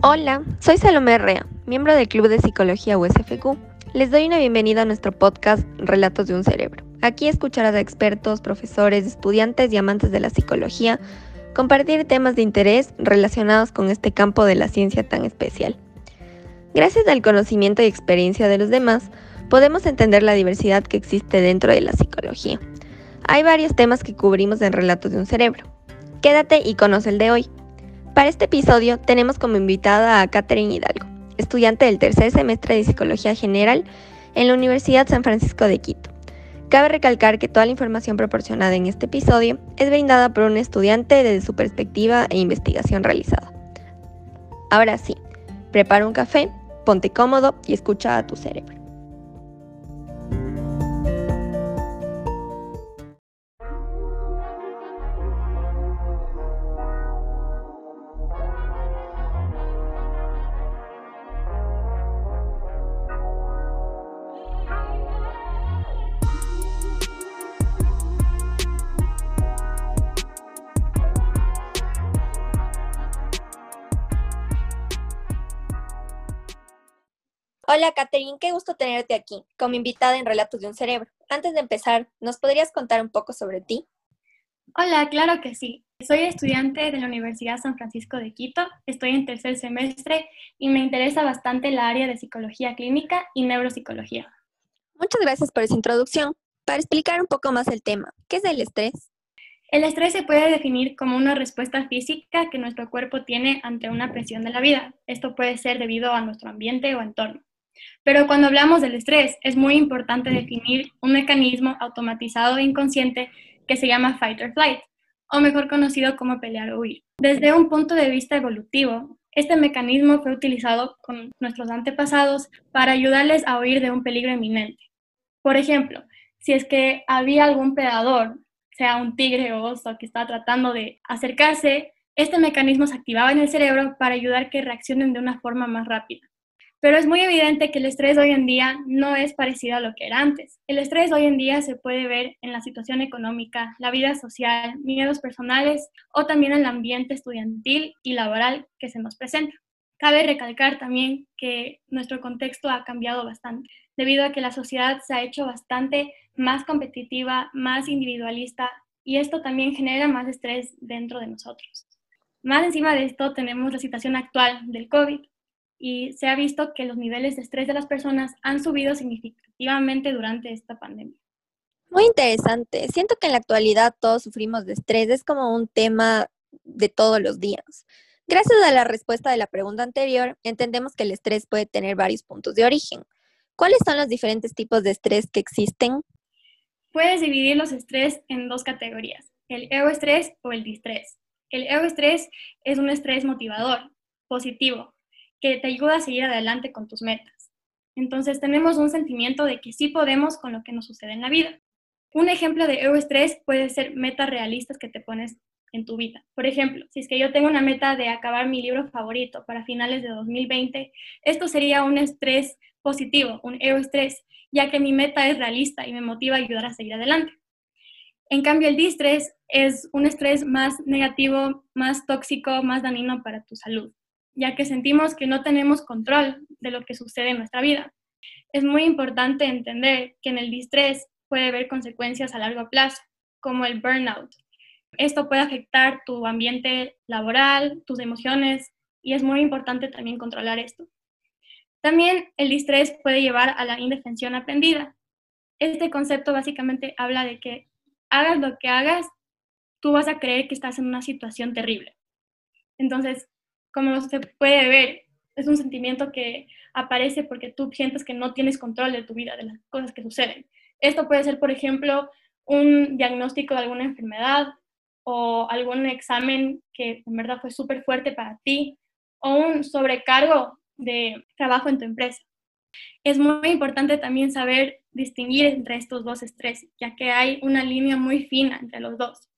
Hola, soy Salomé Rea, miembro del Club de Psicología USFQ. Les doy una bienvenida a nuestro podcast Relatos de un Cerebro. Aquí escucharás a expertos, profesores, estudiantes y amantes de la psicología compartir temas de interés relacionados con este campo de la ciencia tan especial. Gracias al conocimiento y experiencia de los demás, podemos entender la diversidad que existe dentro de la psicología. Hay varios temas que cubrimos en Relatos de un Cerebro. Quédate y conoce el de hoy. Para este episodio tenemos como invitada a Catherine Hidalgo, estudiante del tercer semestre de Psicología General en la Universidad San Francisco de Quito. Cabe recalcar que toda la información proporcionada en este episodio es brindada por un estudiante desde su perspectiva e investigación realizada. Ahora sí, prepara un café, ponte cómodo y escucha a tu cerebro. Hola, Catherine, qué gusto tenerte aquí como invitada en Relatos de un Cerebro. Antes de empezar, ¿nos podrías contar un poco sobre ti? Hola, claro que sí. Soy estudiante de la Universidad San Francisco de Quito, estoy en tercer semestre y me interesa bastante la área de psicología clínica y neuropsicología. Muchas gracias por esa introducción. Para explicar un poco más el tema, ¿qué es el estrés? El estrés se puede definir como una respuesta física que nuestro cuerpo tiene ante una presión de la vida. Esto puede ser debido a nuestro ambiente o entorno. Pero cuando hablamos del estrés, es muy importante definir un mecanismo automatizado e inconsciente que se llama fight or flight, o mejor conocido como pelear o huir. Desde un punto de vista evolutivo, este mecanismo fue utilizado con nuestros antepasados para ayudarles a huir de un peligro inminente. Por ejemplo, si es que había algún predador, sea un tigre o oso que estaba tratando de acercarse, este mecanismo se activaba en el cerebro para ayudar que reaccionen de una forma más rápida. Pero es muy evidente que el estrés hoy en día no es parecido a lo que era antes. El estrés hoy en día se puede ver en la situación económica, la vida social, miedos personales o también el ambiente estudiantil y laboral que se nos presenta. Cabe recalcar también que nuestro contexto ha cambiado bastante, debido a que la sociedad se ha hecho bastante más competitiva, más individualista, y esto también genera más estrés dentro de nosotros. Más encima de esto tenemos la situación actual del COVID, y se ha visto que los niveles de estrés de las personas han subido significativamente durante esta pandemia. Muy interesante. Siento que en la actualidad todos sufrimos de estrés, es como un tema de todos los días. Gracias a la respuesta de la pregunta anterior, entendemos que el estrés puede tener varios puntos de origen. ¿Cuáles son los diferentes tipos de estrés que existen? Puedes dividir los estrés en dos categorías, el euestrés o el distrés. El euestrés es un estrés motivador, positivo, que te ayuda a seguir adelante con tus metas. Entonces tenemos un sentimiento de que sí podemos con lo que nos sucede en la vida. Un ejemplo de estrés puede ser metas realistas que te pones en tu vida. Por ejemplo, si es que yo tengo una meta de acabar mi libro favorito para finales de 2020, esto sería un estrés positivo, un estrés, ya que mi meta es realista y me motiva a ayudar a seguir adelante. En cambio, el distrés es un estrés más negativo, más tóxico, más dañino para tu salud ya que sentimos que no tenemos control de lo que sucede en nuestra vida. Es muy importante entender que en el distrés puede haber consecuencias a largo plazo, como el burnout. Esto puede afectar tu ambiente laboral, tus emociones, y es muy importante también controlar esto. También el distrés puede llevar a la indefensión aprendida. Este concepto básicamente habla de que hagas lo que hagas, tú vas a creer que estás en una situación terrible. Entonces, como se puede ver, es un sentimiento que aparece porque tú sientes que no tienes control de tu vida, de las cosas que suceden. Esto puede ser, por ejemplo, un diagnóstico de alguna enfermedad o algún examen que en verdad fue súper fuerte para ti o un sobrecargo de trabajo en tu empresa. Es muy importante también saber distinguir entre estos dos estrés, ya que hay una línea muy fina entre los dos.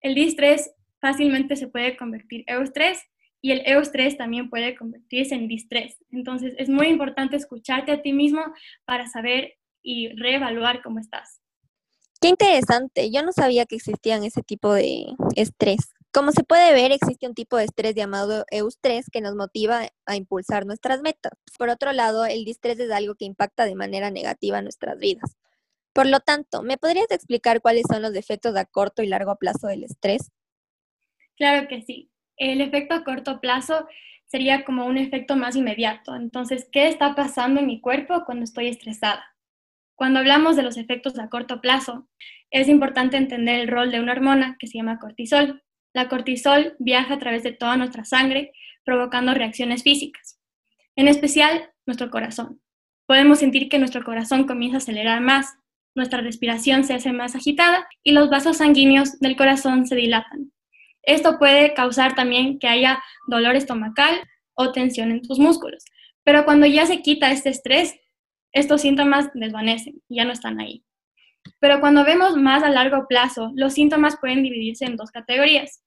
El distrés fácilmente se puede convertir en eustrés y el eustrés también puede convertirse en distrés. Entonces es muy importante escucharte a ti mismo para saber y reevaluar cómo estás. Qué interesante. Yo no sabía que existían ese tipo de estrés. Como se puede ver, existe un tipo de estrés llamado eustrés que nos motiva a impulsar nuestras metas. Por otro lado, el distrés es algo que impacta de manera negativa nuestras vidas. Por lo tanto, ¿me podrías explicar cuáles son los efectos a corto y largo plazo del estrés? Claro que sí. El efecto a corto plazo sería como un efecto más inmediato. Entonces, ¿qué está pasando en mi cuerpo cuando estoy estresada? Cuando hablamos de los efectos a corto plazo, es importante entender el rol de una hormona que se llama cortisol. La cortisol viaja a través de toda nuestra sangre, provocando reacciones físicas, en especial nuestro corazón. Podemos sentir que nuestro corazón comienza a acelerar más, nuestra respiración se hace más agitada y los vasos sanguíneos del corazón se dilatan. Esto puede causar también que haya dolor estomacal o tensión en tus músculos. Pero cuando ya se quita este estrés, estos síntomas desvanecen, ya no están ahí. Pero cuando vemos más a largo plazo, los síntomas pueden dividirse en dos categorías.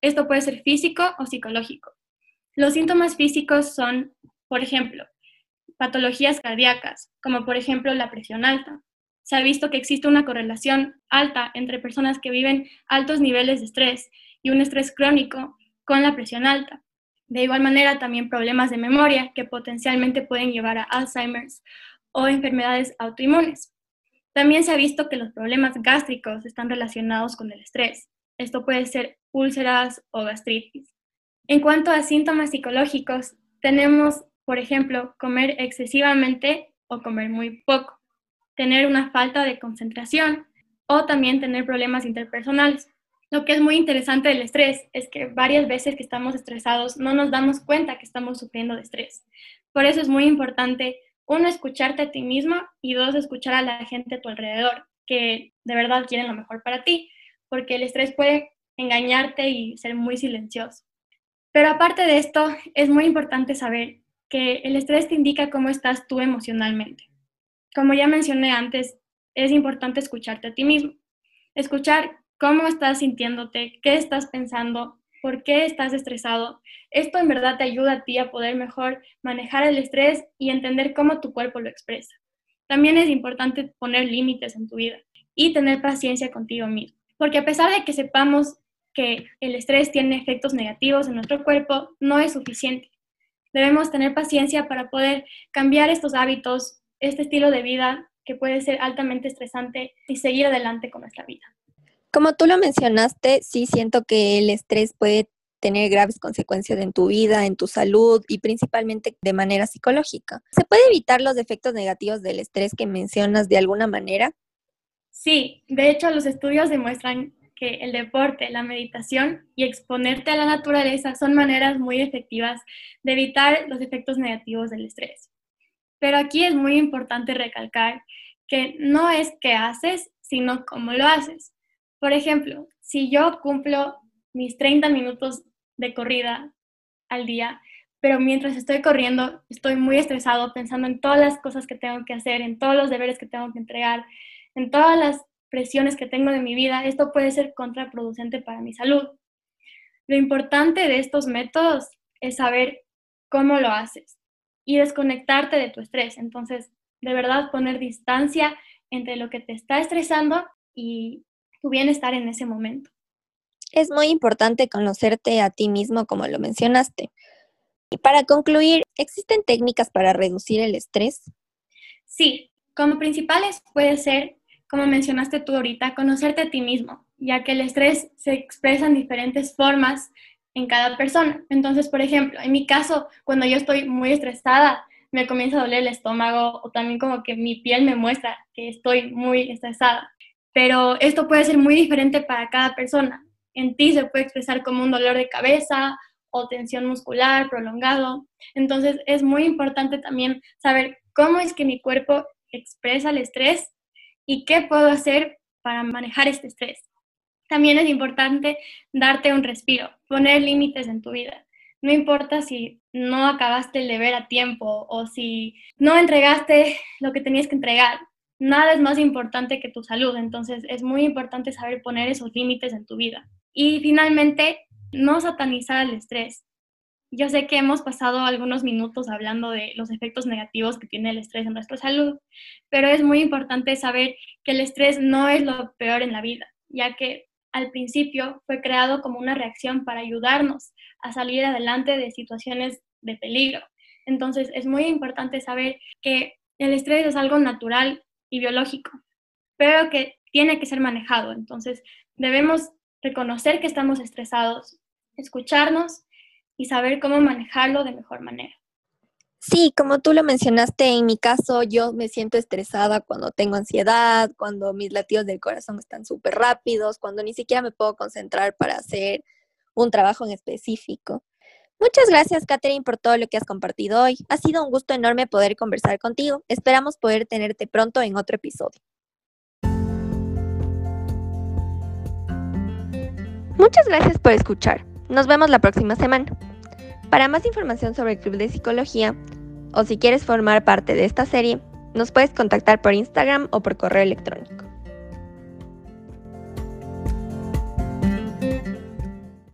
Esto puede ser físico o psicológico. Los síntomas físicos son, por ejemplo, patologías cardíacas, como por ejemplo la presión alta. Se ha visto que existe una correlación alta entre personas que viven altos niveles de estrés y un estrés crónico con la presión alta. De igual manera, también problemas de memoria que potencialmente pueden llevar a Alzheimer's o enfermedades autoinmunes. También se ha visto que los problemas gástricos están relacionados con el estrés. Esto puede ser úlceras o gastritis. En cuanto a síntomas psicológicos, tenemos, por ejemplo, comer excesivamente o comer muy poco, tener una falta de concentración o también tener problemas interpersonales. Lo que es muy interesante del estrés es que varias veces que estamos estresados no nos damos cuenta que estamos sufriendo de estrés. Por eso es muy importante uno, escucharte a ti mismo y dos, escuchar a la gente a tu alrededor que de verdad quieren lo mejor para ti, porque el estrés puede engañarte y ser muy silencioso. Pero aparte de esto, es muy importante saber que el estrés te indica cómo estás tú emocionalmente. Como ya mencioné antes, es importante escucharte a ti mismo, escuchar cómo estás sintiéndote, qué estás pensando, por qué estás estresado. Esto en verdad te ayuda a ti a poder mejor manejar el estrés y entender cómo tu cuerpo lo expresa. También es importante poner límites en tu vida y tener paciencia contigo mismo, porque a pesar de que sepamos que el estrés tiene efectos negativos en nuestro cuerpo, no es suficiente. Debemos tener paciencia para poder cambiar estos hábitos, este estilo de vida que puede ser altamente estresante y seguir adelante con nuestra vida. Como tú lo mencionaste, sí siento que el estrés puede tener graves consecuencias en tu vida, en tu salud y principalmente de manera psicológica. ¿Se puede evitar los efectos negativos del estrés que mencionas de alguna manera? Sí, de hecho los estudios demuestran que el deporte, la meditación y exponerte a la naturaleza son maneras muy efectivas de evitar los efectos negativos del estrés. Pero aquí es muy importante recalcar que no es qué haces, sino cómo lo haces. Por ejemplo, si yo cumplo mis 30 minutos de corrida al día, pero mientras estoy corriendo estoy muy estresado pensando en todas las cosas que tengo que hacer, en todos los deberes que tengo que entregar, en todas las presiones que tengo de mi vida, esto puede ser contraproducente para mi salud. Lo importante de estos métodos es saber cómo lo haces y desconectarte de tu estrés. Entonces, de verdad poner distancia entre lo que te está estresando y tu bienestar en ese momento. Es muy importante conocerte a ti mismo, como lo mencionaste. Y para concluir, ¿existen técnicas para reducir el estrés? Sí, como principales puede ser, como mencionaste tú ahorita, conocerte a ti mismo, ya que el estrés se expresa en diferentes formas en cada persona. Entonces, por ejemplo, en mi caso, cuando yo estoy muy estresada, me comienza a doler el estómago o también como que mi piel me muestra que estoy muy estresada pero esto puede ser muy diferente para cada persona. En ti se puede expresar como un dolor de cabeza o tensión muscular prolongado. Entonces es muy importante también saber cómo es que mi cuerpo expresa el estrés y qué puedo hacer para manejar este estrés. También es importante darte un respiro, poner límites en tu vida. No importa si no acabaste el deber a tiempo o si no entregaste lo que tenías que entregar nada es más importante que tu salud, entonces es muy importante saber poner esos límites en tu vida. Y finalmente, no satanizar el estrés. Yo sé que hemos pasado algunos minutos hablando de los efectos negativos que tiene el estrés en nuestra salud, pero es muy importante saber que el estrés no es lo peor en la vida, ya que al principio fue creado como una reacción para ayudarnos a salir adelante de situaciones de peligro. Entonces es muy importante saber que el estrés es algo natural y biológico, pero que tiene que ser manejado. Entonces debemos reconocer que estamos estresados, escucharnos y saber cómo manejarlo de mejor manera. Sí, como tú lo mencionaste, en mi caso yo me siento estresada cuando tengo ansiedad, cuando mis latidos del corazón están súper rápidos, cuando ni siquiera me puedo concentrar para hacer un trabajo en específico. Muchas gracias, Catherine, por todo lo que has compartido hoy. Ha sido un gusto enorme poder conversar contigo. Esperamos poder tenerte pronto en otro episodio. Muchas gracias por escuchar. Nos vemos la próxima semana. Para más información sobre el Club de Psicología, o si quieres formar parte de esta serie, nos puedes contactar por Instagram o por correo electrónico.